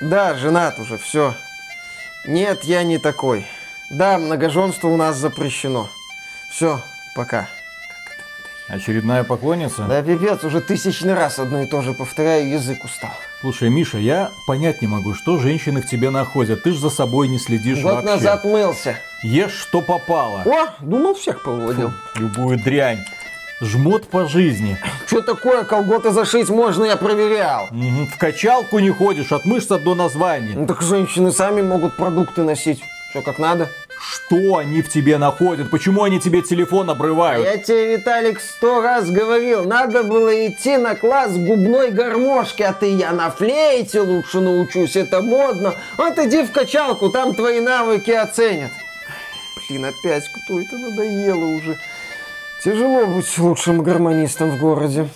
Да, женат уже, все. Нет, я не такой. Да, многоженство у нас запрещено. Все, пока. Очередная поклонница? Да пипец, уже тысячный раз одно и то же повторяю, язык устал. Слушай, Миша, я понять не могу, что женщины в тебе находят. Ты ж за собой не следишь Год вообще. назад мылся. Ешь, что попало. О, думал, всех поводил. Любую дрянь. Жмот по жизни. Что такое, колготы зашить можно, я проверял. Мгм, В качалку не ходишь, от мышц до названия. Ну так женщины сами могут продукты носить. Все как надо. Что они в тебе находят? Почему они тебе телефон обрывают? Я тебе, Виталик, сто раз говорил, надо было идти на класс губной гармошки, а ты я на флейте лучше научусь, это модно. Вот иди в качалку, там твои навыки оценят. Блин, опять кто это надоело уже. Тяжело быть лучшим гармонистом в городе.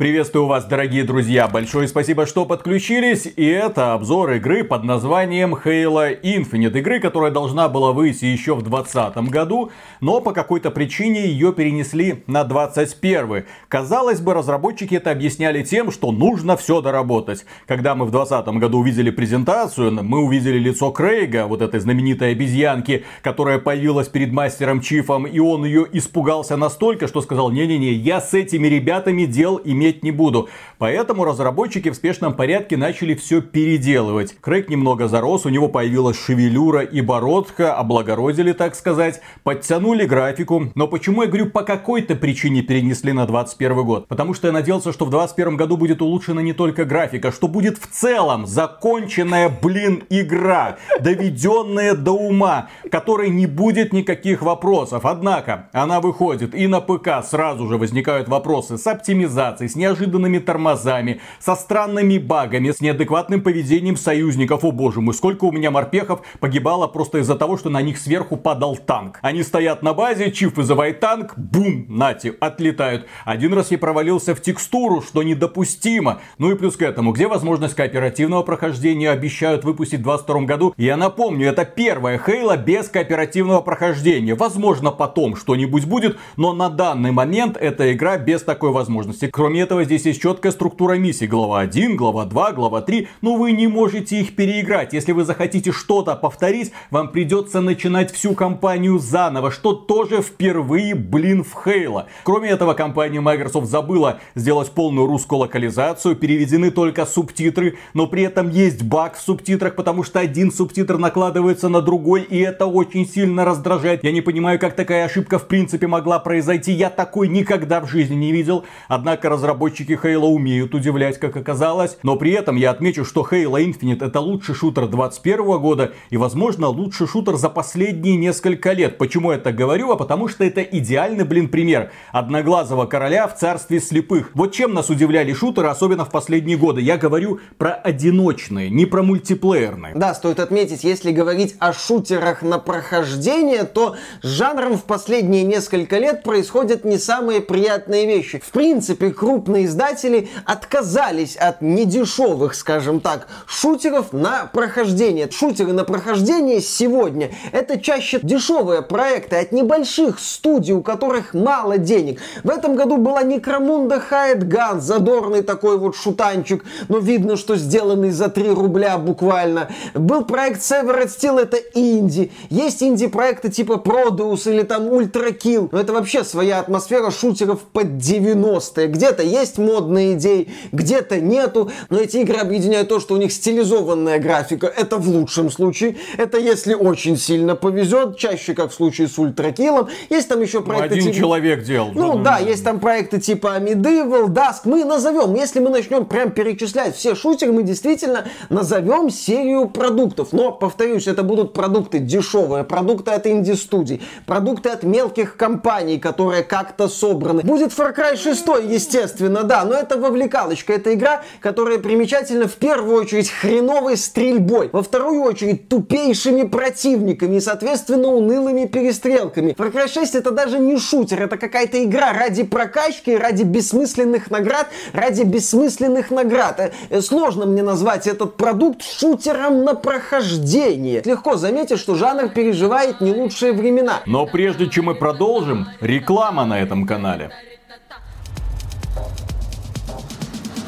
Приветствую вас, дорогие друзья! Большое спасибо, что подключились. И это обзор игры под названием Halo Infinite. Игры, которая должна была выйти еще в 2020 году, но по какой-то причине ее перенесли на 2021. Казалось бы, разработчики это объясняли тем, что нужно все доработать. Когда мы в 2020 году увидели презентацию, мы увидели лицо Крейга, вот этой знаменитой обезьянки, которая появилась перед мастером Чифом, и он ее испугался настолько, что сказал, не-не-не, я с этими ребятами дел иметь не буду. Поэтому разработчики в спешном порядке начали все переделывать. Крейг немного зарос, у него появилась шевелюра и бородка, облагородили, так сказать, подтянули графику. Но почему я говорю, по какой-то причине перенесли на 21 год? Потому что я надеялся, что в 21 году будет улучшена не только графика, что будет в целом законченная, блин, игра, доведенная до ума, которой не будет никаких вопросов. Однако, она выходит и на ПК сразу же возникают вопросы с оптимизацией, с неожиданными тормозами, со странными багами, с неадекватным поведением союзников. О боже мой, сколько у меня морпехов погибало просто из-за того, что на них сверху падал танк. Они стоят на базе, Чиф вызывает танк, бум, нати, отлетают. Один раз я провалился в текстуру, что недопустимо. Ну и плюс к этому, где возможность кооперативного прохождения обещают выпустить в 2022 году. Я напомню, это первая Хейла без кооперативного прохождения. Возможно, потом что-нибудь будет, но на данный момент эта игра без такой возможности. Кроме этого, здесь есть четкая структура миссий. Глава 1, глава 2, глава 3. Но вы не можете их переиграть. Если вы захотите что-то повторить, вам придется начинать всю кампанию заново, что тоже впервые, блин, в Хейла. Кроме этого, компания Microsoft забыла сделать полную русскую локализацию, переведены только субтитры, но при этом есть баг в субтитрах, потому что один субтитр накладывается на другой, и это очень сильно раздражает. Я не понимаю, как такая ошибка в принципе могла произойти. Я такой никогда в жизни не видел. Однако разработчики Halo умеют удивлять, как оказалось. Но при этом я отмечу, что Halo Infinite это лучший шутер 21 года и, возможно, лучший шутер за последние несколько лет. Почему я так говорю? А потому что это идеальный, блин, пример одноглазого короля в царстве слепых. Вот чем нас удивляли шутеры, особенно в последние годы. Я говорю про одиночные, не про мультиплеерные. Да, стоит отметить, если говорить о шутерах на прохождение, то с жанром в последние несколько лет происходят не самые приятные вещи. В принципе, крупные издатели отказались от недешевых, скажем так, шутеров на прохождение. Шутеры на прохождение сегодня это чаще дешевые проекты от небольших студий, у которых мало денег. В этом году была Некромунда Хайд Ган, задорный такой вот шутанчик, но видно, что сделанный за 3 рубля буквально. Был проект Severed Steel, это инди. Есть инди-проекты типа Prodeus или там Ultra Kill. Но это вообще своя атмосфера шутеров под 90-е. Где-то есть модные идеи, где-то нету. Но эти игры объединяют то, что у них стилизованная графика. Это в лучшем случае. Это если очень сильно повезет. Чаще, как в случае с Kill. Есть там еще Ну, проекты один типа... человек делал. Ну да, есть там проекты типа Medieval, Dusk. Мы назовем, если мы начнем прям перечислять все шутеры, мы действительно назовем серию продуктов. Но, повторюсь, это будут продукты дешевые, продукты от инди-студий, продукты от мелких компаний, которые как-то собраны. Будет Far Cry 6, естественно, да, но это вовлекалочка. Это игра, которая примечательна в первую очередь хреновой стрельбой, во вторую очередь тупейшими противниками и, соответственно, унылыми перестрелками. Far Cry 6 это даже не шутер, это какая-то игра ради прокачки, ради бессмысленных наград, ради бессмысленных наград. Э, э, Сложно мне назвать этот продукт шутером на прохождение. Легко заметить, что жанр переживает не лучшие времена. Но прежде чем мы продолжим, реклама на этом канале.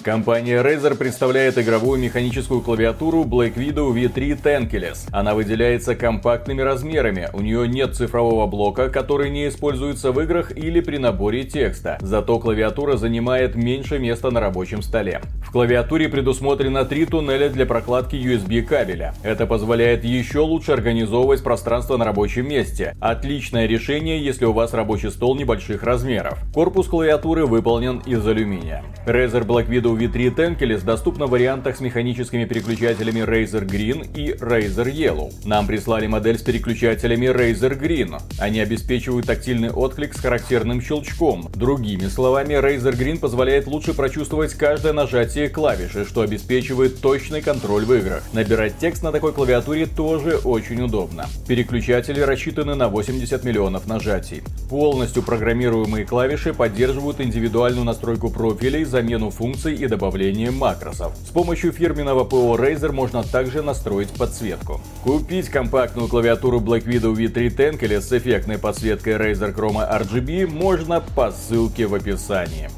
Компания Razer представляет игровую механическую клавиатуру Black Widow V3 Tankless. Она выделяется компактными размерами, у нее нет цифрового блока, который не используется в играх или при наборе текста. Зато клавиатура занимает меньше места на рабочем столе. В клавиатуре предусмотрено три туннеля для прокладки USB кабеля. Это позволяет еще лучше организовывать пространство на рабочем месте. Отличное решение, если у вас рабочий стол небольших размеров. Корпус клавиатуры выполнен из алюминия. Razer Black Widow V3 Tankless доступна в вариантах с механическими переключателями Razer Green и Razer Yellow. Нам прислали модель с переключателями Razer Green. Они обеспечивают тактильный отклик с характерным щелчком. Другими словами, Razer Green позволяет лучше прочувствовать каждое нажатие клавиши, что обеспечивает точный контроль в играх. Набирать текст на такой клавиатуре тоже очень удобно. Переключатели рассчитаны на 80 миллионов нажатий. Полностью программируемые клавиши поддерживают индивидуальную настройку профилей, замену функций и добавление макросов. С помощью фирменного ПО Razer можно также настроить подсветку. Купить компактную клавиатуру Black Widow V3 Tank или с эффектной подсветкой Razer Chroma RGB можно по ссылке в описании.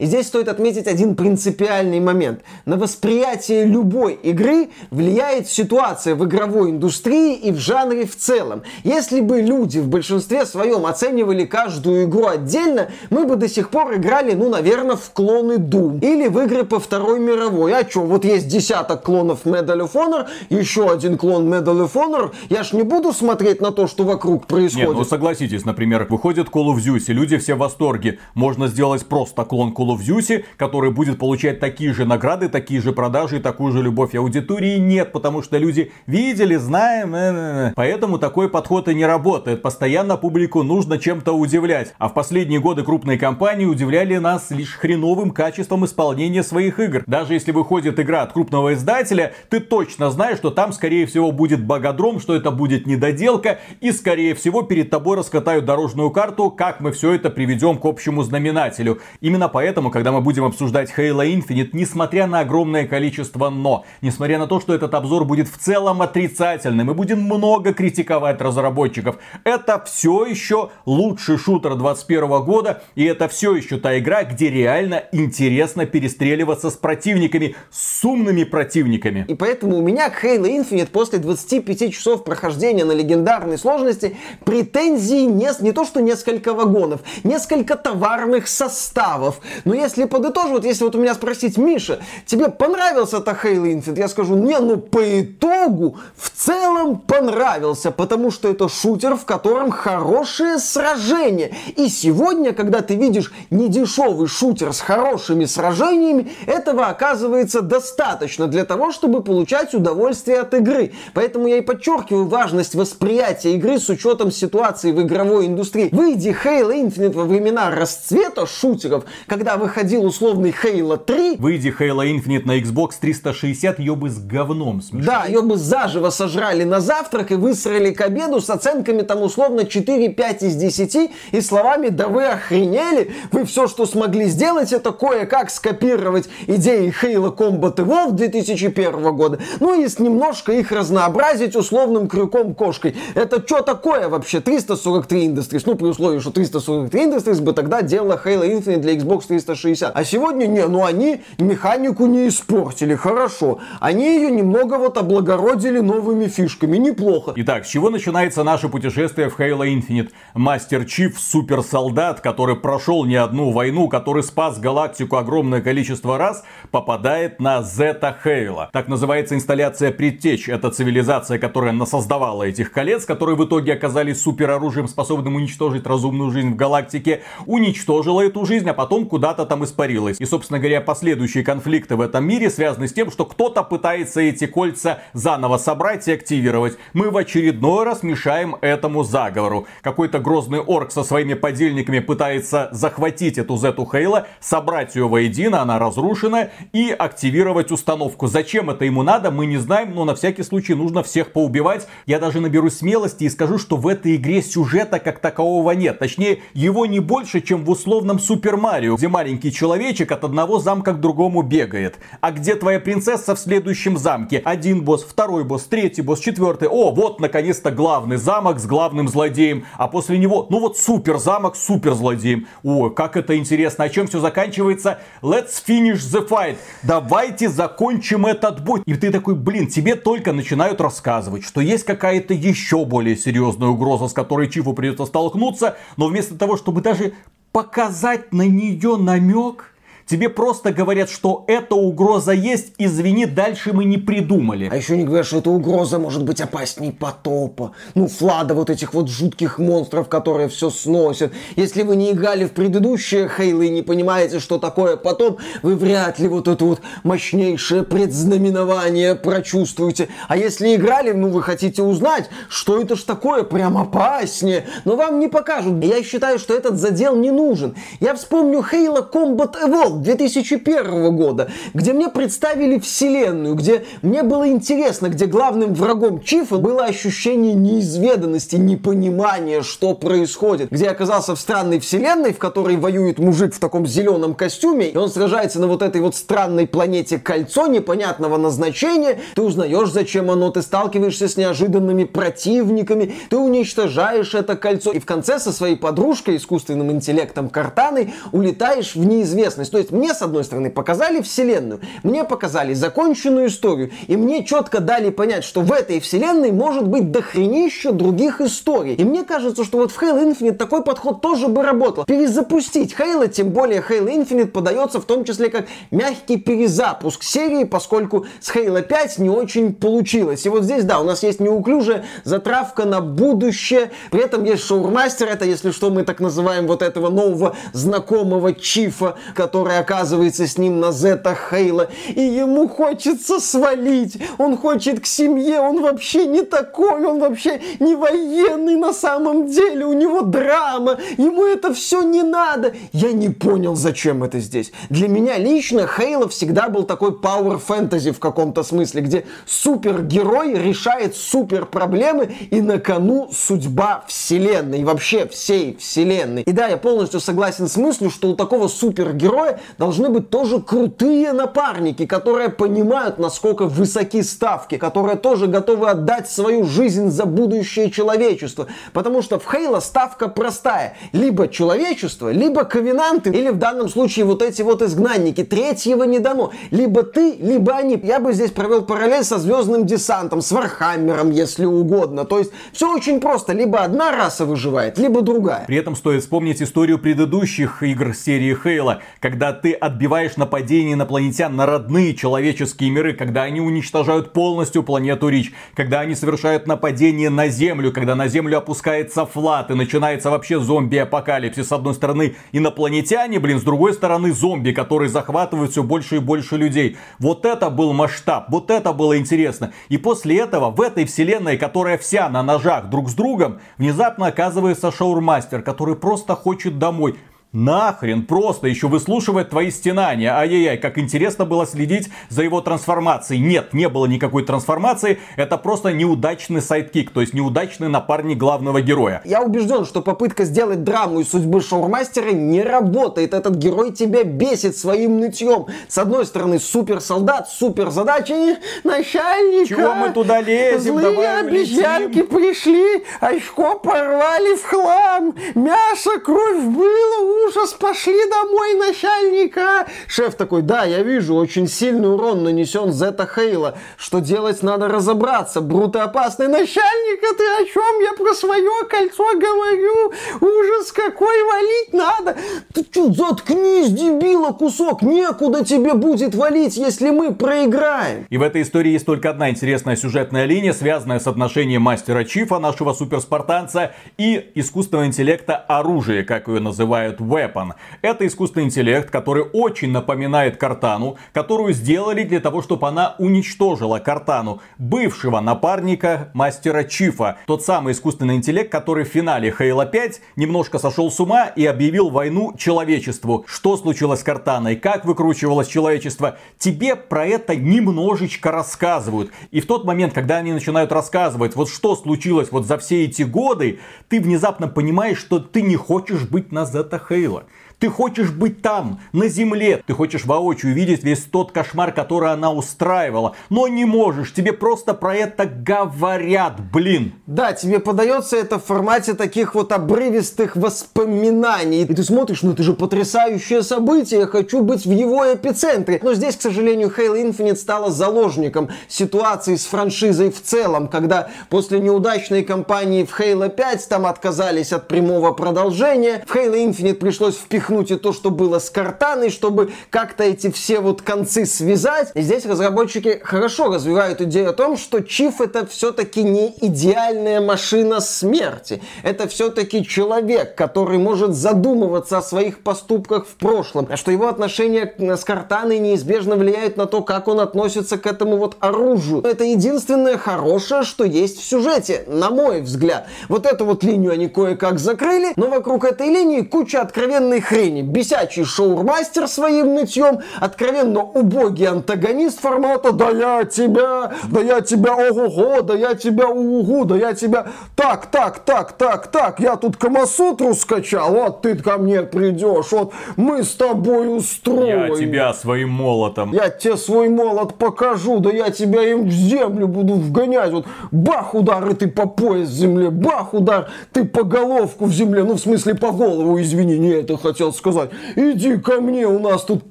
И здесь стоит отметить один принципиальный момент. На восприятие любой игры влияет ситуация в игровой индустрии и в жанре в целом. Если бы люди в большинстве своем оценивали каждую игру отдельно, мы бы до сих пор играли, ну, наверное, в клоны Doom. Или в игры по Второй мировой. А что, вот есть десяток клонов Medal of Honor, еще один клон Medal of Honor. Я ж не буду смотреть на то, что вокруг происходит. Нет, ну согласитесь, например, выходит Call of Duty, люди все в восторге. Можно сделать просто клон Call Call of Duty, который будет получать такие же награды, такие же продажи и такую же любовь аудитории, нет, потому что люди видели, знаем, э, э, э. поэтому такой подход и не работает. Постоянно публику нужно чем-то удивлять. А в последние годы крупные компании удивляли нас лишь хреновым качеством исполнения своих игр. Даже если выходит игра от крупного издателя, ты точно знаешь, что там скорее всего будет богодром, что это будет недоделка и скорее всего перед тобой раскатают дорожную карту, как мы все это приведем к общему знаменателю. Именно поэтому Поэтому, когда мы будем обсуждать Halo Infinite, несмотря на огромное количество но, несмотря на то, что этот обзор будет в целом отрицательным, мы будем много критиковать разработчиков, это все еще лучший шутер 2021 года, и это все еще та игра, где реально интересно перестреливаться с противниками, с умными противниками. И поэтому у меня к Halo Infinite после 25 часов прохождения на легендарной сложности претензии не, не то что несколько вагонов, несколько товарных составов. Но если подытожить, вот если вот у меня спросить, Миша, тебе понравился-то Halo Infinite? Я скажу, не, ну по итогу в целом понравился, потому что это шутер, в котором хорошие сражения. И сегодня, когда ты видишь недешевый шутер с хорошими сражениями, этого оказывается достаточно для того, чтобы получать удовольствие от игры. Поэтому я и подчеркиваю важность восприятия игры с учетом ситуации в игровой индустрии. Выйди Halo Infinite во времена расцвета шутеров, когда выходил условный Halo 3... Выйди Halo Infinite на Xbox 360, ее бы с говном смешали. Да, ее бы заживо сожрали на завтрак и высрали к обеду с оценками там условно 4-5 из 10 и словами «Да вы охренели! Вы все, что смогли сделать, это кое-как скопировать идеи Halo Combat Evolved 2001 года, ну и с немножко их разнообразить условным крюком-кошкой. Это что такое вообще? 343 Industries, ну при условии, что 343 Industries бы тогда делала Halo Infinite для Xbox 360 360. А сегодня не, ну они механику не испортили, хорошо. Они ее немного вот облагородили новыми фишками, неплохо. Итак, с чего начинается наше путешествие в Halo Infinite? Мастер Чиф, суперсолдат, который прошел не одну войну, который спас галактику огромное количество раз, попадает на Зета Хейла. Так называется инсталляция Предтеч. Это цивилизация, которая насоздавала этих колец, которые в итоге оказались супероружием, способным уничтожить разумную жизнь в галактике. Уничтожила эту жизнь, а потом куда-то куда-то там испарилась. И, собственно говоря, последующие конфликты в этом мире связаны с тем, что кто-то пытается эти кольца заново собрать и активировать. Мы в очередной раз мешаем этому заговору. Какой-то грозный орк со своими подельниками пытается захватить эту Зету Хейла, собрать ее воедино, она разрушена, и активировать установку. Зачем это ему надо, мы не знаем, но на всякий случай нужно всех поубивать. Я даже наберу смелости и скажу, что в этой игре сюжета как такового нет. Точнее, его не больше, чем в условном Супер Марио, где маленький человечек от одного замка к другому бегает. А где твоя принцесса в следующем замке? Один босс, второй босс, третий босс, четвертый. О, вот наконец-то главный замок с главным злодеем. А после него, ну вот супер замок с супер злодеем. О, как это интересно. А чем все заканчивается? Let's finish the fight. Давайте закончим этот бой. И ты такой, блин, тебе только начинают рассказывать, что есть какая-то еще более серьезная угроза, с которой Чифу придется столкнуться. Но вместо того, чтобы даже показать на нее намек, Тебе просто говорят, что эта угроза есть, извини, дальше мы не придумали. А еще не говорят, что эта угроза может быть опасней потопа. Ну, флада вот этих вот жутких монстров, которые все сносят. Если вы не играли в предыдущие Хейлы и не понимаете, что такое потоп, вы вряд ли вот это вот мощнейшее предзнаменование прочувствуете. А если играли, ну, вы хотите узнать, что это ж такое, прям опаснее. Но вам не покажут. Я считаю, что этот задел не нужен. Я вспомню Хейла Combat Evolved 2001 года, где мне представили вселенную, где мне было интересно, где главным врагом Чифа было ощущение неизведанности, непонимания, что происходит, где я оказался в странной вселенной, в которой воюет мужик в таком зеленом костюме, и он сражается на вот этой вот странной планете Кольцо непонятного назначения, ты узнаешь, зачем оно, ты сталкиваешься с неожиданными противниками, ты уничтожаешь это кольцо, и в конце со своей подружкой, искусственным интеллектом Картаной, улетаешь в неизвестность. То есть мне, с одной стороны, показали вселенную, мне показали законченную историю, и мне четко дали понять, что в этой вселенной может быть дохренища других историй. И мне кажется, что вот в Halo Infinite такой подход тоже бы работал. Перезапустить Halo, тем более Halo Infinite подается в том числе как мягкий перезапуск серии, поскольку с Halo 5 не очень получилось. И вот здесь, да, у нас есть неуклюжая затравка на будущее, при этом есть шоурмастер, это, если что, мы так называем вот этого нового знакомого Чифа, который который оказывается с ним на Зета Хейла, и ему хочется свалить, он хочет к семье, он вообще не такой, он вообще не военный на самом деле, у него драма, ему это все не надо. Я не понял, зачем это здесь. Для меня лично Хейла всегда был такой power fantasy в каком-то смысле, где супергерой решает супер проблемы и на кону судьба вселенной, вообще всей вселенной. И да, я полностью согласен с мыслью, что у такого супергероя должны быть тоже крутые напарники, которые понимают, насколько высоки ставки, которые тоже готовы отдать свою жизнь за будущее человечества. Потому что в Halo ставка простая. Либо человечество, либо ковенанты, или в данном случае вот эти вот изгнанники. Третьего не дано. Либо ты, либо они. Я бы здесь провел параллель со звездным десантом, с Вархаммером, если угодно. То есть все очень просто. Либо одна раса выживает, либо другая. При этом стоит вспомнить историю предыдущих игр серии Хейла, когда ты отбиваешь нападение инопланетян на родные человеческие миры, когда они уничтожают полностью планету Рич, когда они совершают нападение на Землю, когда на Землю опускается флат и начинается вообще зомби-апокалипсис. С одной стороны инопланетяне, блин, с другой стороны зомби, которые захватывают все больше и больше людей. Вот это был масштаб, вот это было интересно. И после этого в этой вселенной, которая вся на ножах друг с другом, внезапно оказывается шаурмастер, который просто хочет домой. Нахрен просто еще выслушивает твои стенания. Ай-яй-яй, как интересно было следить за его трансформацией. Нет, не было никакой трансформации. Это просто неудачный sidekick, то есть неудачный напарник главного героя. Я убежден, что попытка сделать драму из судьбы шаурмастера не работает. Этот герой тебя бесит своим нытьем. С одной стороны, супер солдат, супер задачи, начальника. Чего мы туда лезем? Злые Давай обезьянки улетим. пришли, очко порвали в хлам, мясо, кровь было, ужас, пошли домой, начальника. Шеф такой, да, я вижу, очень сильный урон нанесен Zeta Halo. Что делать, надо разобраться. Бруты опасный. Начальник, а ты о чем? Я про свое кольцо говорю. Ужас какой, валить надо. Ты что, заткнись, дебила, кусок. Некуда тебе будет валить, если мы проиграем. И в этой истории есть только одна интересная сюжетная линия, связанная с отношением мастера Чифа, нашего суперспартанца, и искусственного интеллекта оружия, как ее называют Weapon. Это искусственный интеллект, который очень напоминает Картану, которую сделали для того, чтобы она уничтожила Картану, бывшего напарника мастера Чифа. Тот самый искусственный интеллект, который в финале Halo 5 немножко сошел с ума и объявил войну человечеству. Что случилось с Картаной, как выкручивалось человечество, тебе про это немножечко рассказывают. И в тот момент, когда они начинают рассказывать, вот что случилось вот за все эти годы, ты внезапно понимаешь, что ты не хочешь быть на Зета Хейла. Cleveland. Ты хочешь быть там, на земле. Ты хочешь воочию видеть весь тот кошмар, который она устраивала. Но не можешь. Тебе просто про это говорят, блин. Да, тебе подается это в формате таких вот обрывистых воспоминаний. И ты смотришь, ну это же потрясающее событие. Я хочу быть в его эпицентре. Но здесь, к сожалению, Halo Infinite стала заложником ситуации с франшизой в целом, когда после неудачной кампании в Halo 5 там отказались от прямого продолжения. В Halo Infinite пришлось впихнуть и то, что было с Картаной, чтобы как-то эти все вот концы связать. И здесь разработчики хорошо развивают идею о том, что Чиф это все-таки не идеальная машина смерти. Это все-таки человек, который может задумываться о своих поступках в прошлом, а что его отношения с Картаной неизбежно влияют на то, как он относится к этому вот оружию. Это единственное хорошее, что есть в сюжете, на мой взгляд. Вот эту вот линию они кое-как закрыли, но вокруг этой линии куча откровенной хрени. Бесячий шоурмастер своим нытьем, откровенно убогий антагонист формата «Да я тебя, да я тебя, ого-го, да я тебя, угу, да я тебя...» Так, так, так, так, так, я тут Камасутру скачал, вот ты ко мне придешь, вот мы с тобой устроим. Я тебя своим молотом. Я тебе свой молот покажу, да я тебя им в землю буду вгонять. Вот бах удар, и ты по пояс в земле, бах удар, ты по головку в земле. Ну, в смысле, по голову, извини, не это хотел сказать. Иди ко мне, у нас тут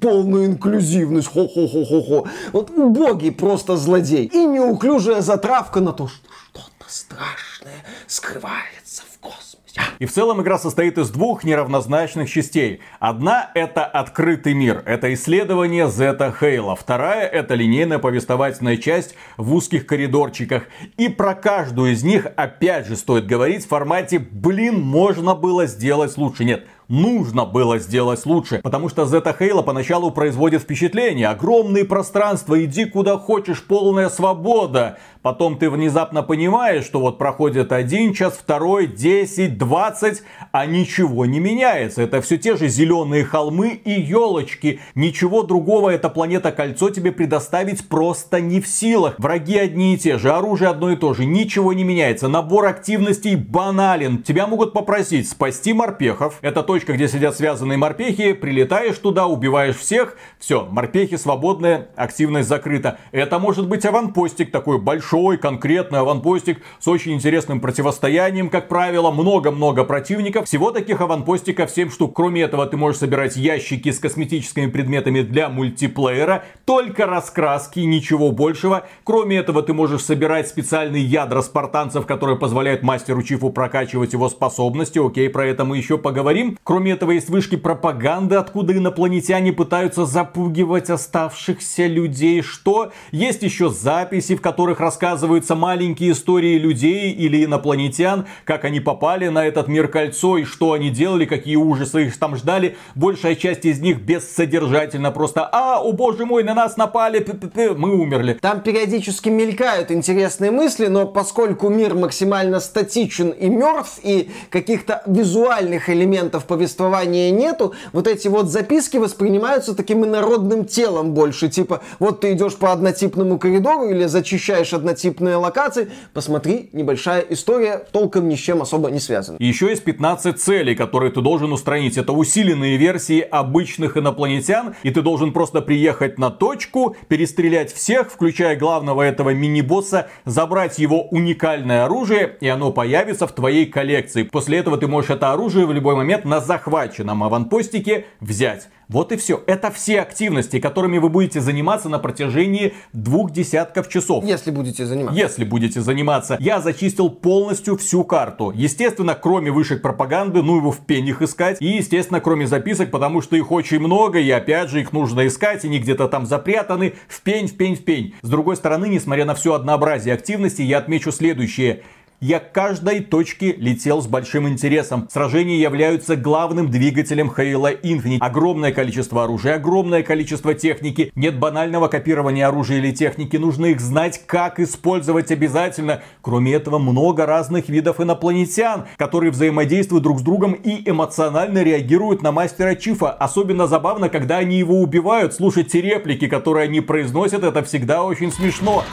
полная инклюзивность, хо-хо-хо-хо-хо. Вот убогий просто злодей. И неуклюжая затравка на то, что что-то страшное скрывается в космосе. И в целом игра состоит из двух неравнозначных частей. Одна это открытый мир, это исследование Зета Хейла. Вторая это линейная повествовательная часть в узких коридорчиках. И про каждую из них опять же стоит говорить в формате «блин, можно было сделать лучше». Нет, нужно было сделать лучше. Потому что Зета Хейла поначалу производит впечатление. Огромные пространства, иди куда хочешь, полная свобода. Потом ты внезапно понимаешь, что вот проходит один час, второй, 10, 20, а ничего не меняется. Это все те же зеленые холмы и елочки. Ничего другого эта планета Кольцо тебе предоставить просто не в силах. Враги одни и те же, оружие одно и то же, ничего не меняется. Набор активностей банален. Тебя могут попросить спасти морпехов. Это точка, где сидят связанные морпехи. Прилетаешь туда, убиваешь всех. Все, морпехи свободная, активность закрыта. Это может быть аванпостик такой большой конкретный аванпостик с очень интересным противостоянием, как правило, много-много противников. Всего таких аванпостиков 7 штук. Кроме этого, ты можешь собирать ящики с косметическими предметами для мультиплеера, только раскраски, ничего большего. Кроме этого, ты можешь собирать специальные ядра спартанцев, которые позволяют мастеру Чифу прокачивать его способности. Окей, про это мы еще поговорим. Кроме этого, есть вышки пропаганды, откуда инопланетяне пытаются запугивать оставшихся людей. Что? Есть еще записи, в которых рассказывают рассказываются маленькие истории людей или инопланетян, как они попали на этот мир кольцо и что они делали, какие ужасы их там ждали. Большая часть из них бессодержательно просто «А, о боже мой, на нас напали, п -п -п, мы умерли». Там периодически мелькают интересные мысли, но поскольку мир максимально статичен и мертв, и каких-то визуальных элементов повествования нету, вот эти вот записки воспринимаются таким инородным телом больше. Типа, вот ты идешь по однотипному коридору или зачищаешь однотипные локации, посмотри, небольшая история, толком ни с чем особо не связана. Еще есть 15 целей, которые ты должен устранить. Это усиленные версии обычных инопланетян, и ты должен просто приехать на точку, перестрелять всех, включая главного этого мини-босса, забрать его уникальное оружие, и оно появится в твоей коллекции. После этого ты можешь это оружие в любой момент на захваченном аванпостике взять. Вот и все. Это все активности, которыми вы будете заниматься на протяжении двух десятков часов. Если будете заниматься. Если будете заниматься. Я зачистил полностью всю карту. Естественно, кроме вышек пропаганды, ну его в пенях искать. И, естественно, кроме записок, потому что их очень много, и опять же их нужно искать, и они где-то там запрятаны. В пень, в пень, в пень. С другой стороны, несмотря на все однообразие активности, я отмечу следующее. Я к каждой точке летел с большим интересом. Сражения являются главным двигателем Halo Infinite. Огромное количество оружия, огромное количество техники. Нет банального копирования оружия или техники. Нужно их знать, как использовать обязательно. Кроме этого, много разных видов инопланетян, которые взаимодействуют друг с другом и эмоционально реагируют на мастера Чифа. Особенно забавно, когда они его убивают. Слушать те реплики, которые они произносят, это всегда очень смешно.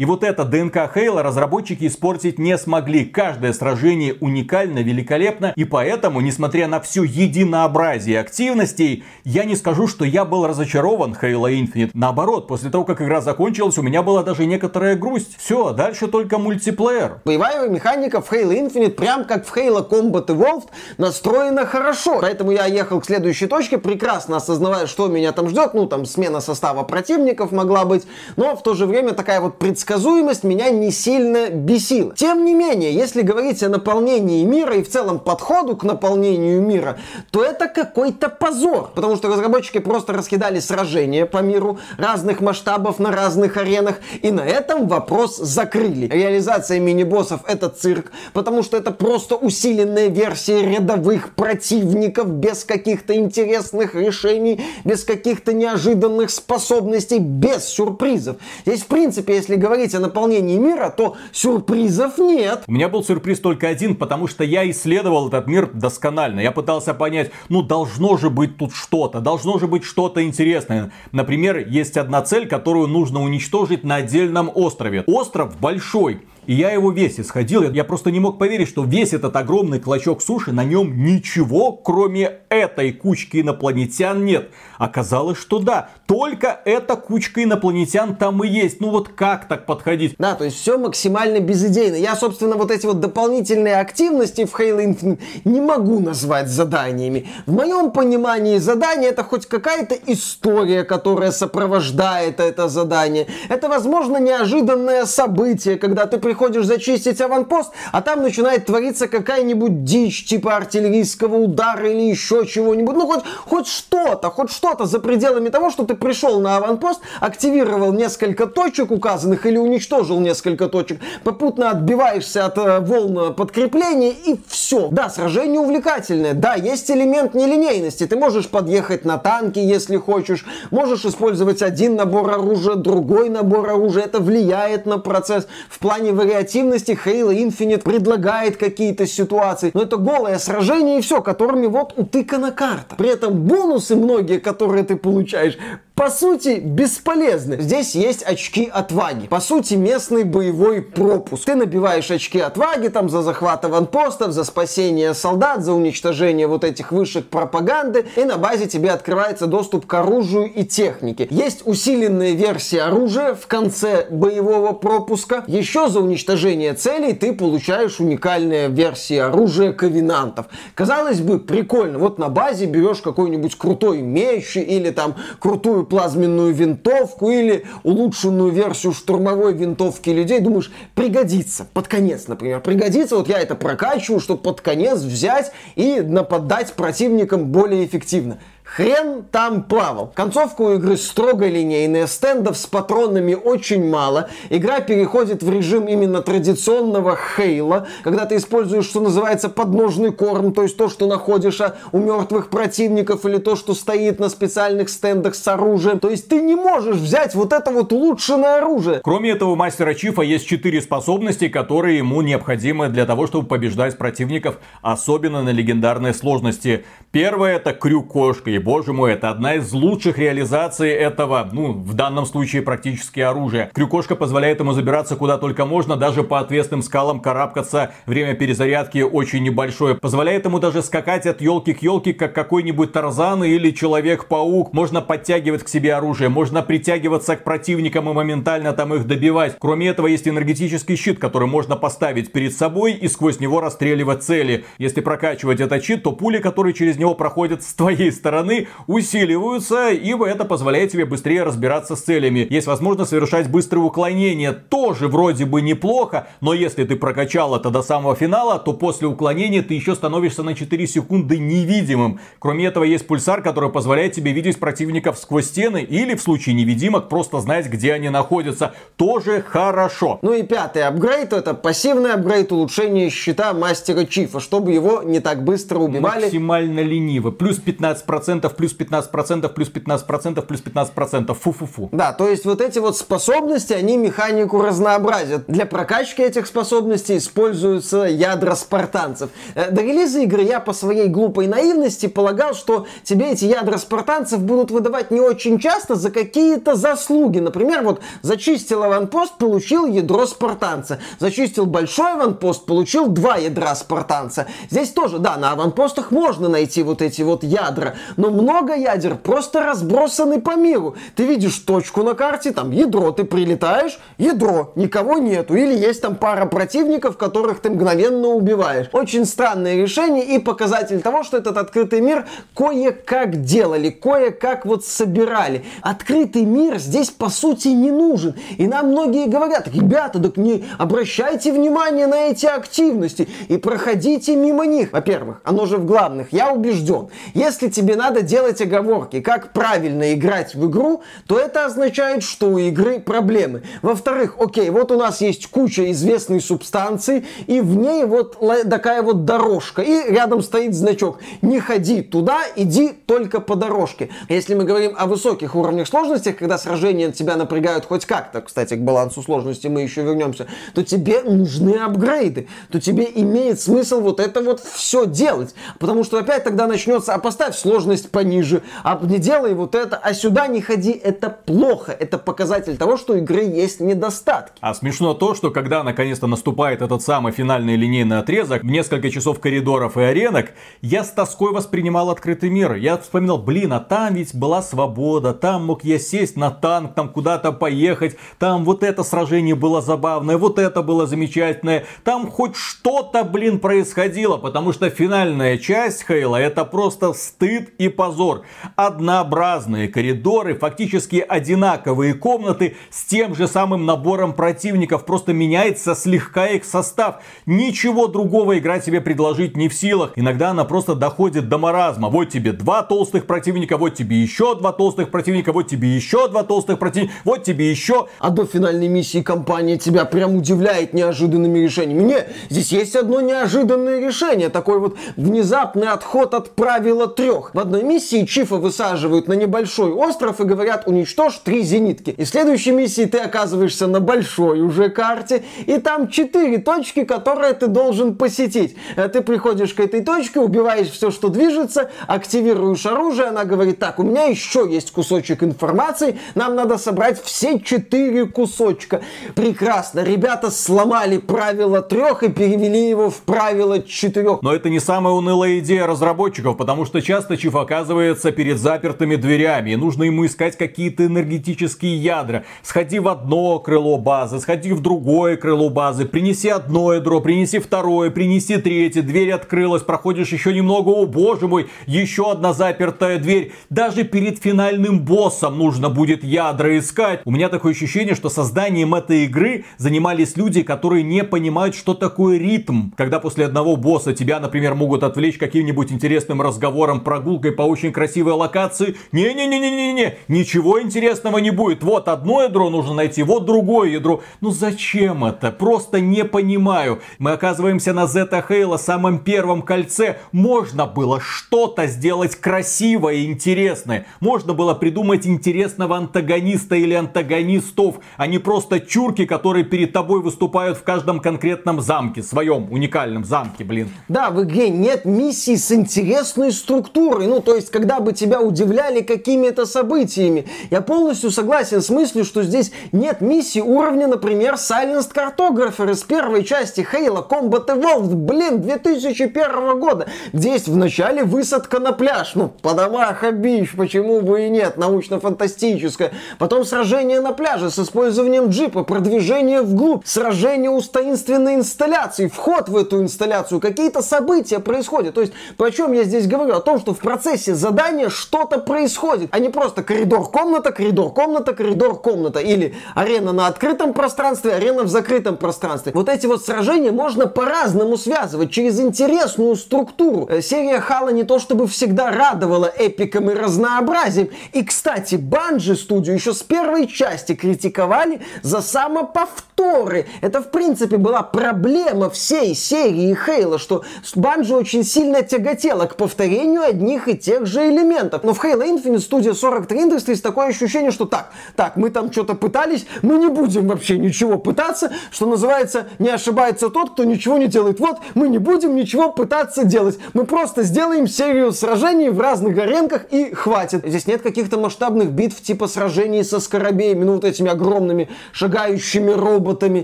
И вот это ДНК Хейла разработчики испортить не смогли. Каждое сражение уникально, великолепно. И поэтому, несмотря на все единообразие активностей, я не скажу, что я был разочарован Halo Infinite. Наоборот, после того, как игра закончилась, у меня была даже некоторая грусть. Все, дальше только мультиплеер. Боевая механика в Halo Infinite, прям как в Halo Combat Evolved, настроена хорошо. Поэтому я ехал к следующей точке, прекрасно осознавая, что меня там ждет. Ну, там смена состава противников могла быть. Но в то же время такая вот предсказуемость меня не сильно бесила. Тем не менее, если говорить о наполнении мира и в целом подходу к наполнению мира, то это какой-то позор. Потому что разработчики просто раскидали сражения по миру разных масштабов на разных аренах. И на этом вопрос закрыли. Реализация мини-боссов это цирк, потому что это просто усиленная версия рядовых противников без каких-то интересных решений, без каких-то неожиданных способностей, без сюрпризов. Здесь, в принципе, если говорить о наполнении мира, то сюрпризов нет. У меня был сюрприз только один, потому что я исследовал этот мир досконально. Я пытался понять, ну должно же быть тут что-то, должно же быть что-то интересное. Например, есть одна цель, которую нужно уничтожить на отдельном острове. Остров большой, и я его весь исходил. Я просто не мог поверить, что весь этот огромный клочок суши, на нем ничего, кроме этой кучки инопланетян нет. Оказалось, что да, только эта кучка инопланетян там и есть. Ну вот как так подходить? Да, то есть все максимально безыдейно. Я, собственно, вот эти вот дополнительные активности в Halo Infinite не могу назвать заданиями. В моем понимании задание это хоть какая-то история, которая сопровождает это задание. Это, возможно, неожиданное событие, когда ты приходишь зачистить аванпост, а там начинает твориться какая-нибудь дичь, типа артиллерийского удара или еще чего-нибудь. Ну, хоть, хоть что-то, хоть что-то за пределами того, что ты пришел на аванпост, активировал несколько точек указанных или уничтожил несколько точек, попутно отбиваешься от э, волн подкрепления и все. Да, сражение увлекательное, да, есть элемент нелинейности. Ты можешь подъехать на танке, если хочешь, можешь использовать один набор оружия, другой набор оружия. Это влияет на процесс. В плане вариативности Halo Infinite предлагает какие-то ситуации. Но это голое сражение и все, которыми вот утыкана карта. При этом бонусы многие, которые ты получаешь, по сути, бесполезны. Здесь есть очки отваги. По сути, местный боевой пропуск. Ты набиваешь очки отваги там за захват аванпостов, за спасение солдат, за уничтожение вот этих вышек пропаганды, и на базе тебе открывается доступ к оружию и технике. Есть усиленная версия оружия в конце боевого пропуска. Еще за уничтожение целей ты получаешь уникальные версии оружия ковенантов. Казалось бы, прикольно. Вот на базе берешь какой-нибудь крутой меч или там крутую плазменную винтовку или улучшенную версию штурмовой винтовки людей, думаешь, пригодится. Под конец, например, пригодится. Вот я это прокачиваю, чтобы под конец взять и нападать противникам более эффективно. Хрен там плавал. Концовка у игры строго линейная, стендов с патронами очень мало. Игра переходит в режим именно традиционного хейла, когда ты используешь, что называется, подножный корм, то есть то, что находишь а, у мертвых противников или то, что стоит на специальных стендах с оружием. То есть ты не можешь взять вот это вот улучшенное оружие. Кроме этого, у мастера Чифа есть четыре способности, которые ему необходимы для того, чтобы побеждать противников, особенно на легендарной сложности. Первое это крюк-кошка боже мой, это одна из лучших реализаций этого, ну, в данном случае практически оружия. Крюкошка позволяет ему забираться куда только можно, даже по отвесным скалам карабкаться. Время перезарядки очень небольшое. Позволяет ему даже скакать от елки к елке, как какой-нибудь Тарзан или Человек-паук. Можно подтягивать к себе оружие, можно притягиваться к противникам и моментально там их добивать. Кроме этого, есть энергетический щит, который можно поставить перед собой и сквозь него расстреливать цели. Если прокачивать этот щит, то пули, которые через него проходят с твоей стороны, стороны усиливаются, ибо это позволяет тебе быстрее разбираться с целями. Есть возможность совершать быстрые уклонения, тоже вроде бы неплохо, но если ты прокачал это до самого финала, то после уклонения ты еще становишься на 4 секунды невидимым. Кроме этого, есть пульсар, который позволяет тебе видеть противников сквозь стены или в случае невидимок просто знать, где они находятся. Тоже хорошо. Ну и пятый апгрейд, это пассивный апгрейд улучшения щита мастера Чифа, чтобы его не так быстро убивали. Максимально лениво. Плюс 15% 15%, плюс 15%, плюс 15%, плюс 15%. Фу-фу-фу. Да, то есть вот эти вот способности, они механику разнообразят. Для прокачки этих способностей используются ядра спартанцев. Э, до релиза игры я по своей глупой наивности полагал, что тебе эти ядра спартанцев будут выдавать не очень часто за какие-то заслуги. Например, вот зачистил аванпост, получил ядро спартанца. Зачистил большой аванпост, получил два ядра спартанца. Здесь тоже, да, на аванпостах можно найти вот эти вот ядра, но много ядер просто разбросаны по миру. Ты видишь точку на карте, там ядро, ты прилетаешь, ядро, никого нету. Или есть там пара противников, которых ты мгновенно убиваешь. Очень странное решение и показатель того, что этот открытый мир кое-как делали, кое-как вот собирали. Открытый мир здесь по сути не нужен. И нам многие говорят, ребята, так не обращайте внимание на эти активности и проходите мимо них. Во-первых, оно же в главных. Я убежден, если тебе надо делать оговорки, как правильно играть в игру, то это означает, что у игры проблемы. Во-вторых, окей, вот у нас есть куча известной субстанции, и в ней вот такая вот дорожка, и рядом стоит значок. Не ходи туда, иди только по дорожке. Если мы говорим о высоких уровнях сложности, когда сражения тебя напрягают хоть как-то, кстати, к балансу сложности мы еще вернемся, то тебе нужны апгрейды, то тебе имеет смысл вот это вот все делать. Потому что опять тогда начнется, а поставь сложность пониже, а не делай вот это, а сюда не ходи, это плохо. Это показатель того, что у игры есть недостатки. А смешно то, что когда наконец-то наступает этот самый финальный линейный отрезок, в несколько часов коридоров и аренок, я с тоской воспринимал открытый мир. Я вспоминал, блин, а там ведь была свобода, там мог я сесть на танк, там куда-то поехать, там вот это сражение было забавное, вот это было замечательное, там хоть что-то, блин, происходило, потому что финальная часть Хейла это просто стыд и позор. Однообразные коридоры, фактически одинаковые комнаты с тем же самым набором противников, просто меняется слегка их состав. Ничего другого игра тебе предложить не в силах. Иногда она просто доходит до маразма. Вот тебе два толстых противника, вот тебе еще два толстых противника, вот тебе еще два толстых противника, вот тебе еще. А до финальной миссии компания тебя прям удивляет неожиданными решениями. Не, здесь есть одно неожиданное решение. Такой вот внезапный отход от правила трех. В одной миссии Чифа высаживают на небольшой остров и говорят уничтожь три зенитки. И в следующей миссии ты оказываешься на большой уже карте, и там четыре точки, которые ты должен посетить. Э, ты приходишь к этой точке, убиваешь все, что движется, активируешь оружие, она говорит, так, у меня еще есть кусочек информации, нам надо собрать все четыре кусочка. Прекрасно, ребята сломали правило трех и перевели его в правило четырех. Но это не самая унылая идея разработчиков, потому что часто Чиф оказывается перед запертыми дверями, и нужно ему искать какие-то энергетические ядра. Сходи в одно крыло базы, сходи в другое крыло базы, принеси одно ядро, принеси второе, принеси третье, дверь открылась, проходишь еще немного, о боже мой, еще одна запертая дверь. Даже перед финальным боссом нужно будет ядра искать. У меня такое ощущение, что созданием этой игры занимались люди, которые не понимают, что такое ритм. Когда после одного босса тебя, например, могут отвлечь каким-нибудь интересным разговором, прогулкой по очень красивой локации. Не-не-не-не-не-не, ничего интересного не будет. Вот одно ядро нужно найти, вот другое ядро. Ну зачем это? Просто не понимаю. Мы оказываемся на Зета Хейла, самом первом кольце. Можно было что-то сделать красивое и интересное. Можно было придумать интересного антагониста или антагонистов, а не просто чурки, которые перед тобой выступают в каждом конкретном замке, своем уникальном замке, блин. Да, в игре нет миссий с интересной структурой. Ну, то есть, когда бы тебя удивляли какими-то событиями. Я полностью согласен с мыслью, что здесь нет миссий уровня, например, Silenced Cartographer из первой части Halo Combat Evolved, блин, 2001 года, в начале высадка на пляж. Ну, по домах бич, почему бы и нет, научно-фантастическое. Потом сражение на пляже с использованием джипа, продвижение вглубь, сражение у таинственной инсталляции, вход в эту инсталляцию, какие-то события происходят. То есть, про чем я здесь говорю? О том, что в процессе задания что-то происходит, а не просто коридор-комната, коридор-комната, коридор-комната. Или арена на открытом пространстве, арена в закрытом пространстве. Вот эти вот сражения можно по-разному связывать, через интересную структуру. Э, серия Хала не то чтобы всегда радовала эпиком и разнообразием. И, кстати, Банжи студию еще с первой части критиковали за самоповторы. Это, в принципе, была проблема всей серии Хейла, что Банжи очень сильно тяготела к повторению одних и тех же элементов. Но в Halo Infinite студия 43 Industries такое ощущение, что так, так, мы там что-то пытались, мы не будем вообще ничего пытаться, что называется, не ошибается тот, кто ничего не делает. Вот, мы не будем ничего пытаться делать. Мы просто сделаем серию сражений в разных аренках и хватит. Здесь нет каких-то масштабных битв типа сражений со скоробеями, ну вот этими огромными шагающими роботами.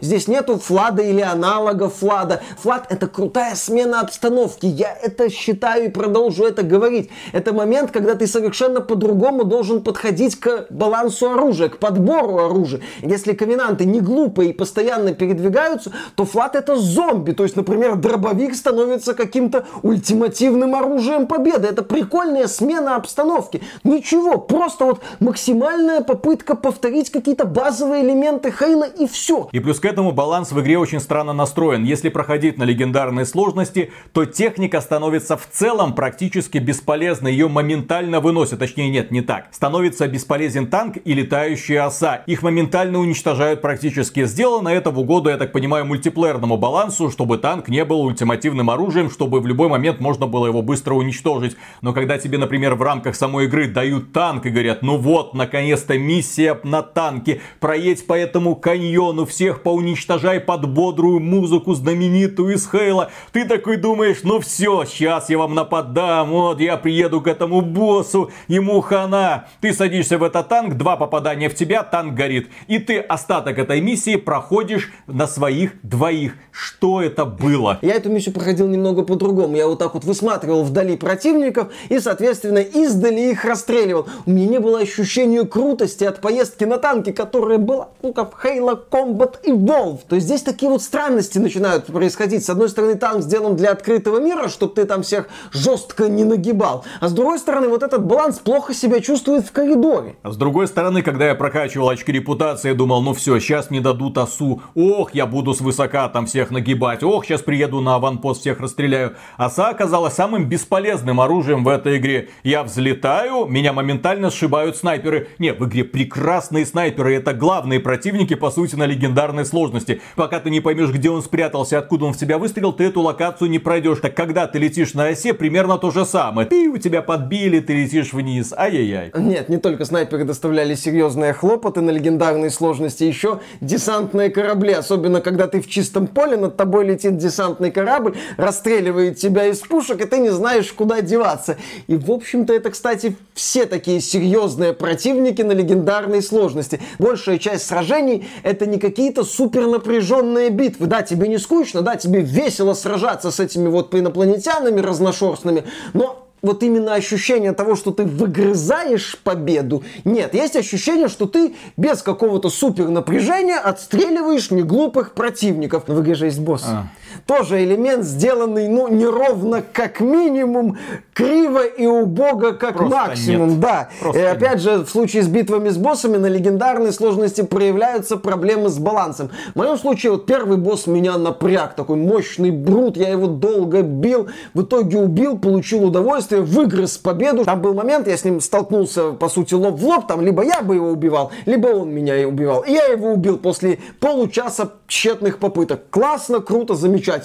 Здесь нету флада или аналогов флада. Флад это крутая смена обстановки. Я это считаю и продолжу это говорить. Это момент, когда ты совершенно по-другому должен подходить к балансу оружия, к подбору оружия. Если ковенанты не глупые и постоянно передвигаются, то флат это зомби. То есть, например, дробовик становится каким-то ультимативным оружием победы. Это прикольная смена обстановки. Ничего, просто вот максимальная попытка повторить какие-то базовые элементы Хейла и все. И плюс к этому баланс в игре очень странно настроен. Если проходить на легендарной сложности, то техника становится в целом практически бесполезной. Ее моментально выносят. Точнее, нет, не так. Становится бесполезен танк и летающая оса. Их моментально уничтожают практически. Сделано это в угоду, я так понимаю, мультиплеерному балансу, чтобы танк не был ультимативным оружием, чтобы в любой момент можно было его быстро уничтожить. Но когда тебе, например, в рамках самой игры дают танк и говорят, ну вот, наконец-то миссия на танке, проедь по этому каньону, всех поуничтожай под бодрую музыку знаменитую из Хейла, ты такой думаешь, ну все, сейчас я вам нападам, вот я приеду к этому боссу, ему хана. Ты садишься в этот танк, два попадания в тебя, танк горит. И ты остаток этой миссии проходишь на своих двоих. Что это было? Я эту миссию проходил немного по-другому. Я вот так вот высматривал вдали противников и, соответственно, издали их расстреливал. У меня не было ощущения крутости от поездки на танке, которая была, ну, как Halo Combat Evolve. То есть здесь такие вот странности начинают происходить. С одной стороны, танк сделан для открытого мира, чтобы ты там всех жестко не нагибал. А с другой стороны, вот этот баланс плохо себя чувствует в коридоре. А с другой стороны, когда я прокачивал очки репутации, я думал, ну все, сейчас мне дадут осу. Ох, я буду свысока там всех нагибать. Ох, сейчас приеду на аванпост, всех расстреляю. Оса оказалась самым бесполезным оружием в этой игре. Я взлетаю, меня моментально сшибают снайперы. Не, в игре прекрасные снайперы. Это главные противники, по сути, на легендарной сложности. Пока ты не поймешь, где он спрятался, откуда он в тебя выстрелил, ты эту локацию не пройдешь. Так когда ты летишь на осе, примерно то же самое. Ты у тебя подбили, ты летишь вниз. Ай-яй-яй. Нет, не только снайперы доставляли серьезные хлопоты на легендарной сложности, еще десантные корабли. Особенно, когда ты в чистом поле, над тобой летит десантный корабль, расстреливает тебя из пушек, и ты не знаешь, куда деваться. И, в общем-то, это, кстати, все такие серьезные противники на легендарной сложности. Большая часть сражений это не какие-то супер напряженные битвы. Да, тебе не скучно, да, тебе весело сражаться с этими вот инопланетянами разношерстными, но вот именно ощущение того, что ты выгрызаешь победу, нет. Есть ощущение, что ты без какого-то супер напряжения отстреливаешь неглупых противников. В игре же есть босс. А. Тоже элемент, сделанный, ну, неровно как минимум, криво и убого как Просто максимум. Нет. Да. Просто и опять нет. же, в случае с битвами с боссами на легендарной сложности проявляются проблемы с балансом. В моем случае, вот первый босс меня напряг. Такой мощный брут, я его долго бил. В итоге убил, получил удовольствие, выгрыз победу. Там был момент, я с ним столкнулся, по сути, лоб в лоб. Там либо я бы его убивал, либо он меня и убивал. И я его убил после получаса тщетных попыток. Классно, круто, замечательно.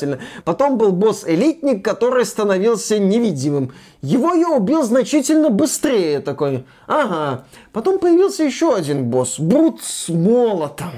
Потом был босс-элитник, который становился невидимым. Его я убил значительно быстрее такой. Ага. Потом появился еще один босс. Брут с молотом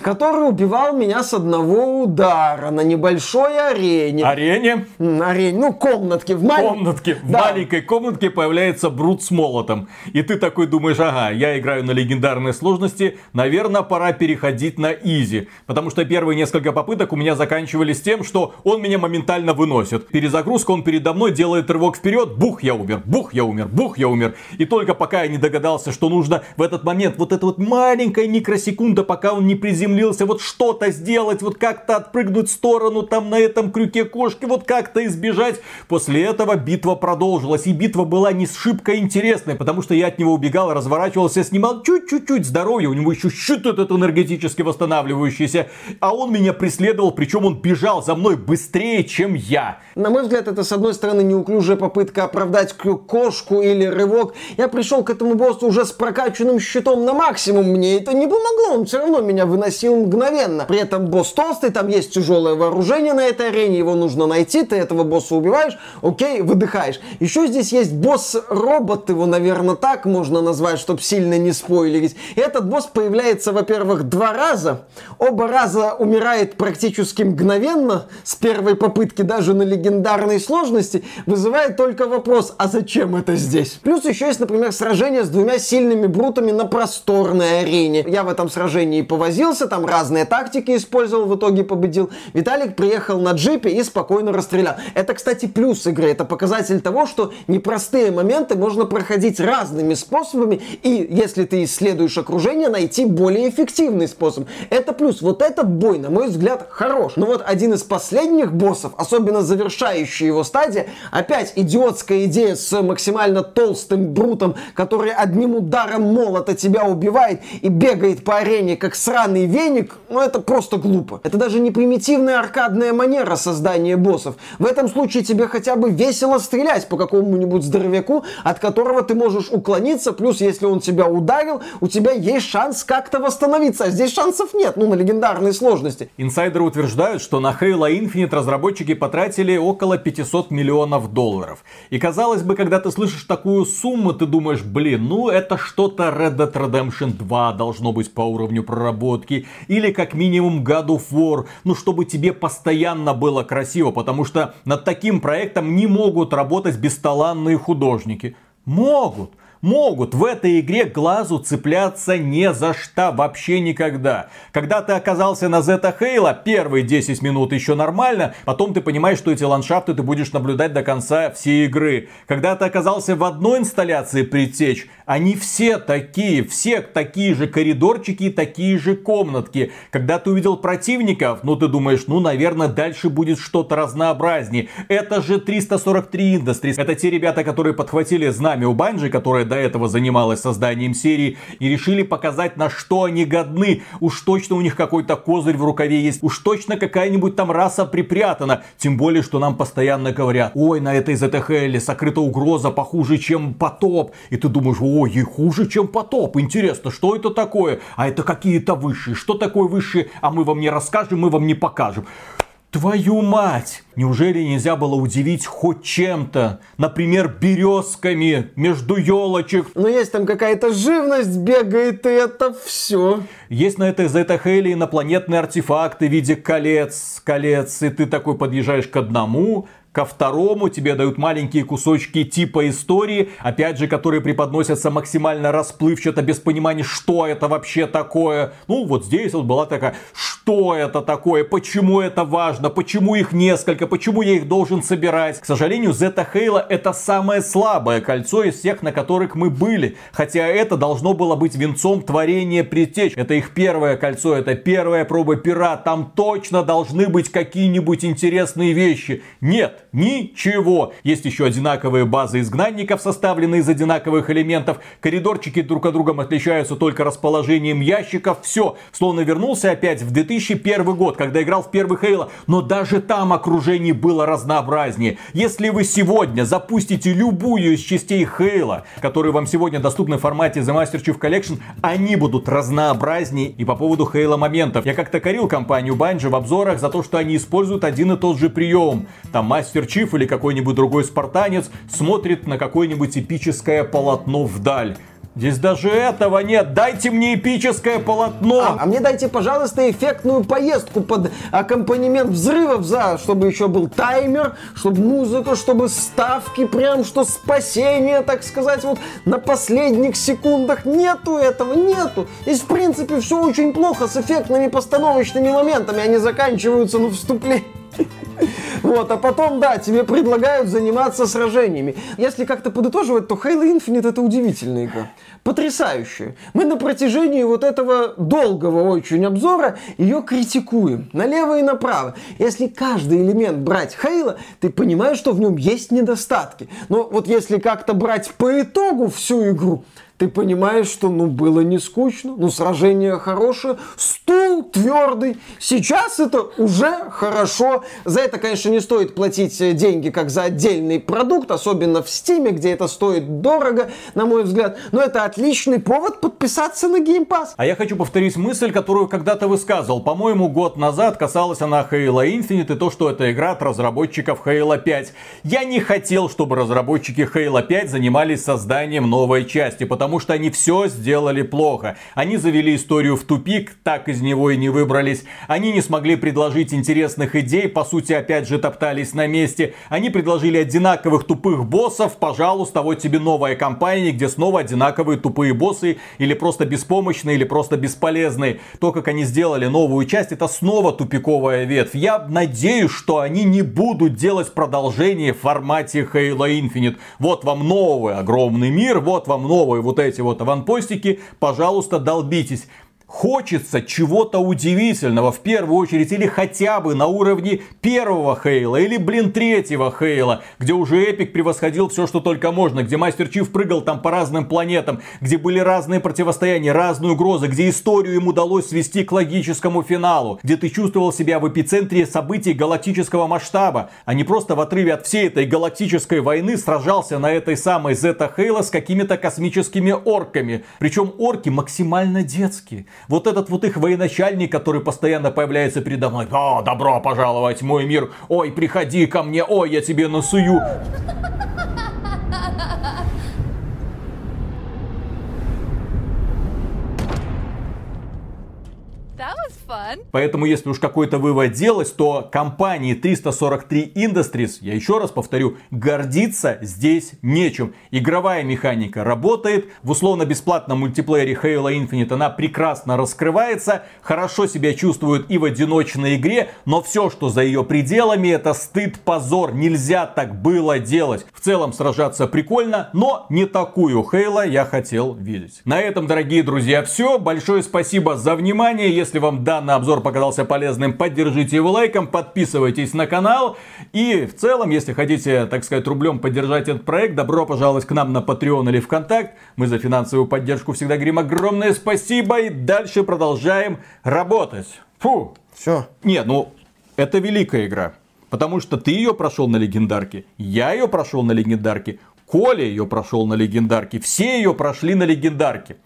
который убивал меня с одного удара на небольшой арене. Арене? Арене, ну, комнатке. В маль... комнатке. Да. В маленькой комнатке появляется Брут с молотом. И ты такой думаешь, ага, я играю на легендарной сложности, наверное, пора переходить на изи. Потому что первые несколько попыток у меня заканчивались тем, что он меня моментально выносит. Перезагрузка, он передо мной делает рывок вперед, бух, я умер, бух, я умер, бух, я умер. И только пока я не догадался, что нужно в этот момент вот эта вот маленькая микросекунда, пока он не приземлился, вот что-то сделать, вот как-то отпрыгнуть в сторону там на этом крюке кошки, вот как-то избежать. После этого битва продолжилась, и битва была не сшибко интересной, потому что я от него убегал, разворачивался, снимал чуть-чуть здоровья, у него еще щит этот энергетически восстанавливающийся, а он меня преследовал, причем он бежал за мной быстрее, чем я. На мой взгляд, это с одной стороны неуклюжая попытка оправдать кошку или рывок. Я пришел к этому боссу уже с прокачанным щитом на максимум, мне это не помогло, он все равно меня выносил мгновенно. При этом босс толстый, там есть тяжелое вооружение на этой арене, его нужно найти, ты этого босса убиваешь, окей, выдыхаешь. Еще здесь есть босс-робот, его, наверное, так можно назвать, чтобы сильно не спойлерить. И этот босс появляется, во-первых, два раза. Оба раза умирает практически мгновенно, с первой попытки даже на легендарной сложности, вызывает только вопрос, а зачем это здесь? Плюс еще есть, например, сражение с двумя сильными брутами на просторной арене. Я в этом сражении повозился, там разные тактики использовал, в итоге победил. Виталик приехал на джипе и спокойно расстрелял. Это, кстати, плюс игры. Это показатель того, что непростые моменты можно проходить разными способами, и если ты исследуешь окружение, найти более эффективный способ. Это плюс. Вот этот бой, на мой взгляд, хорош. Но вот один из последних боссов, особенно завершающий его стадия, опять идиотская идея с максимально толстым брутом, который одним ударом молота тебя убивает и бегает по арене как сраный веник, ну это просто глупо. Это даже не примитивная аркадная манера создания боссов. В этом случае тебе хотя бы весело стрелять по какому-нибудь здоровяку, от которого ты можешь уклониться, плюс если он тебя ударил, у тебя есть шанс как-то восстановиться, а здесь шансов нет, ну на легендарной сложности. Инсайдеры утверждают, что на Halo Infinite разработчики потратили около 500 миллионов долларов. И казалось бы, когда ты слышишь такую сумму, ты думаешь, блин, ну это что-то Red Dead Redemption 2 должно быть по уровню проработки, или как минимум God of War, ну чтобы тебе постоянно было красиво, потому что над таким проектом не могут работать бесталанные художники. Могут. Могут в этой игре глазу цепляться не за что вообще никогда. Когда ты оказался на Зета Хейла, первые 10 минут еще нормально, потом ты понимаешь, что эти ландшафты ты будешь наблюдать до конца всей игры. Когда ты оказался в одной инсталляции предтеч, они все такие, все такие же коридорчики, такие же комнатки. Когда ты увидел противников, ну ты думаешь, ну наверное дальше будет что-то разнообразнее. Это же 343 Industries. Это те ребята, которые подхватили знамя у Банжи, которая до этого занималась созданием серии, и решили показать, на что они годны. Уж точно у них какой-то козырь в рукаве есть. Уж точно какая-нибудь там раса припрятана. Тем более, что нам постоянно говорят, ой, на этой ZTHL сокрыта угроза похуже, чем потоп. И ты думаешь, Ой, и хуже, чем потоп. Интересно, что это такое? А это какие-то высшие. Что такое высшие? А мы вам не расскажем, мы вам не покажем. Твою мать! Неужели нельзя было удивить хоть чем-то? Например, березками между елочек. Но есть там какая-то живность бегает, и это все. Есть на этой Зетахеле инопланетные артефакты в виде колец, колец, и ты такой подъезжаешь к одному, ко второму тебе дают маленькие кусочки типа истории, опять же, которые преподносятся максимально расплывчато, без понимания, что это вообще такое. Ну, вот здесь вот была такая, что это такое, почему это важно, почему их несколько, почему я их должен собирать. К сожалению, Зета Хейла это самое слабое кольцо из всех, на которых мы были. Хотя это должно было быть венцом творения предтеч. Это их первое кольцо, это первая проба пера. Там точно должны быть какие-нибудь интересные вещи. Нет, Ничего. Есть еще одинаковые базы изгнанников, составленные из одинаковых элементов. Коридорчики друг от друга отличаются только расположением ящиков. Все. Словно вернулся опять в 2001 год, когда играл в первый Хейла. Но даже там окружение было разнообразнее. Если вы сегодня запустите любую из частей Хейла, которые вам сегодня доступны в формате The Master Chief Collection, они будут разнообразнее. И по поводу Хейла моментов. Я как-то корил компанию Bungie в обзорах за то, что они используют один и тот же прием. Там мастер Чиф или какой-нибудь другой спартанец смотрит на какое-нибудь эпическое полотно вдаль. Здесь даже этого нет. Дайте мне эпическое полотно. А, а мне дайте, пожалуйста, эффектную поездку под аккомпанемент взрывов, за, чтобы еще был таймер, чтобы музыка, чтобы ставки, прям что спасение, так сказать, вот на последних секундах. Нету этого, нету. Здесь, в принципе, все очень плохо с эффектными постановочными моментами. Они заканчиваются на вступлении. Вот, а потом, да, тебе предлагают заниматься сражениями. Если как-то подытоживать, то Halo Infinite это удивительная игра. Потрясающая. Мы на протяжении вот этого долгого очень обзора ее критикуем. Налево и направо. Если каждый элемент брать Halo, ты понимаешь, что в нем есть недостатки. Но вот если как-то брать по итогу всю игру, ты понимаешь, что ну было не скучно, ну сражение хорошее, стул твердый. Сейчас это уже хорошо. За это, конечно, не стоит платить э, деньги как за отдельный продукт, особенно в Стиме, где это стоит дорого, на мой взгляд. Но это отличный повод подписаться на Game Pass. А я хочу повторить мысль, которую когда-то высказывал. По-моему, год назад касалась она Halo Infinite и то, что это игра от разработчиков Halo 5. Я не хотел, чтобы разработчики Halo 5 занимались созданием новой части, потому что они все сделали плохо. Они завели историю в тупик, так из него и не выбрались. Они не смогли предложить интересных идей, по сути, опять же, топтались на месте. Они предложили одинаковых тупых боссов, пожалуйста, вот тебе новая компания, где снова одинаковые тупые боссы, или просто беспомощные, или просто бесполезные. То, как они сделали новую часть, это снова тупиковая ветвь. Я надеюсь, что они не будут делать продолжение в формате Halo Infinite. Вот вам новый огромный мир, вот вам новые вот эти вот аванпостики, пожалуйста, долбитесь хочется чего-то удивительного в первую очередь или хотя бы на уровне первого Хейла или блин третьего Хейла, где уже Эпик превосходил все, что только можно, где Мастер Чиф прыгал там по разным планетам, где были разные противостояния, разные угрозы, где историю им удалось свести к логическому финалу, где ты чувствовал себя в эпицентре событий галактического масштаба, а не просто в отрыве от всей этой галактической войны сражался на этой самой Зета Хейла с какими-то космическими орками. Причем орки максимально детские. Вот этот вот их военачальник, который постоянно появляется передо мной. О, добро пожаловать в мой мир. Ой, приходи ко мне. Ой, я тебе насую. Поэтому, если уж какой-то вывод делать, то компании 343 Industries, я еще раз повторю, гордиться здесь нечем. Игровая механика работает, в условно-бесплатном мультиплеере Halo Infinite она прекрасно раскрывается, хорошо себя чувствует и в одиночной игре, но все, что за ее пределами, это стыд, позор, нельзя так было делать. В целом сражаться прикольно, но не такую Halo я хотел видеть. На этом, дорогие друзья, все. Большое спасибо за внимание. Если вам данный обзор показался полезным, поддержите его лайком, подписывайтесь на канал. И в целом, если хотите, так сказать, рублем поддержать этот проект, добро пожаловать к нам на Patreon или ВКонтакт. Мы за финансовую поддержку всегда говорим огромное спасибо и дальше продолжаем работать. Фу. Все. Не, ну, это великая игра. Потому что ты ее прошел на легендарке, я ее прошел на легендарке, Коля ее прошел на легендарке, все ее прошли на легендарке.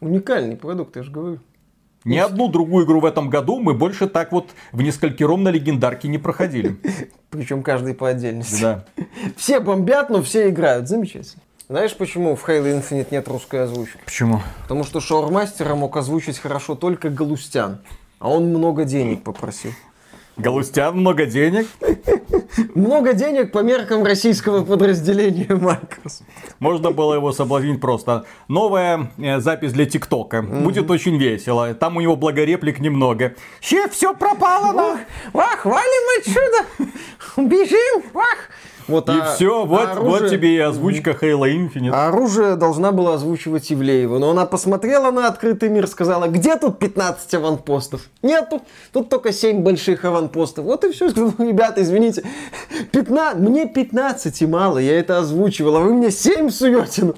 Уникальный продукт, я же говорю. Ни одну другую игру в этом году мы больше так вот в несколькером на легендарке не проходили. Причем каждый по отдельности. Да. Все бомбят, но все играют. Замечательно. Знаешь, почему в Halo Infinite нет русской озвучки? Почему? Потому что Шаурмастера мог озвучить хорошо только Галустян. А он много денег попросил. Галустян много денег. Много денег по меркам российского подразделения Microsoft. Можно было его соблазнить просто. Новая э, запись для ТикТока. Будет очень весело. Там у него благореплик немного. Че, все пропало, нах. Вах, валим отсюда. Бежим, вах. Вот, и а, все, вот, оружие... вот тебе и озвучка Halo Infinite. А оружие должна была озвучивать Ивлеева. Но она посмотрела на открытый мир, сказала, где тут 15 аванпостов? Нету, тут только 7 больших аванпостов. Вот и все. Ребята, извините, 15, мне 15 мало, я это озвучивал, а вы мне 7 суете.